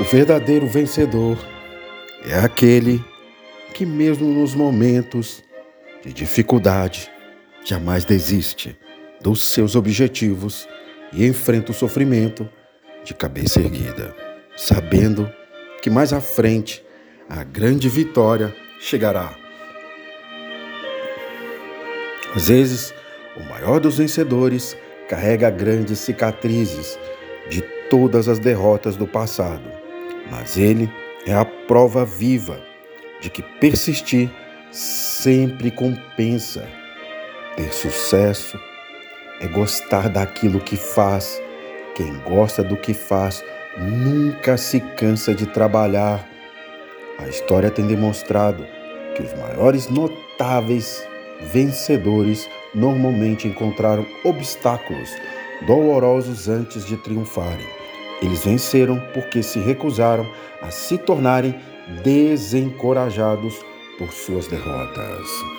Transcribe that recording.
O verdadeiro vencedor é aquele que, mesmo nos momentos de dificuldade, jamais desiste dos seus objetivos e enfrenta o sofrimento de cabeça erguida, sabendo que mais à frente a grande vitória chegará. Às vezes, o maior dos vencedores carrega grandes cicatrizes de todas as derrotas do passado mas ele é a prova viva de que persistir sempre compensa. Ter sucesso é gostar daquilo que faz. Quem gosta do que faz nunca se cansa de trabalhar. A história tem demonstrado que os maiores notáveis vencedores normalmente encontraram obstáculos dolorosos antes de triunfarem. Eles venceram porque se recusaram a se tornarem desencorajados por suas derrotas.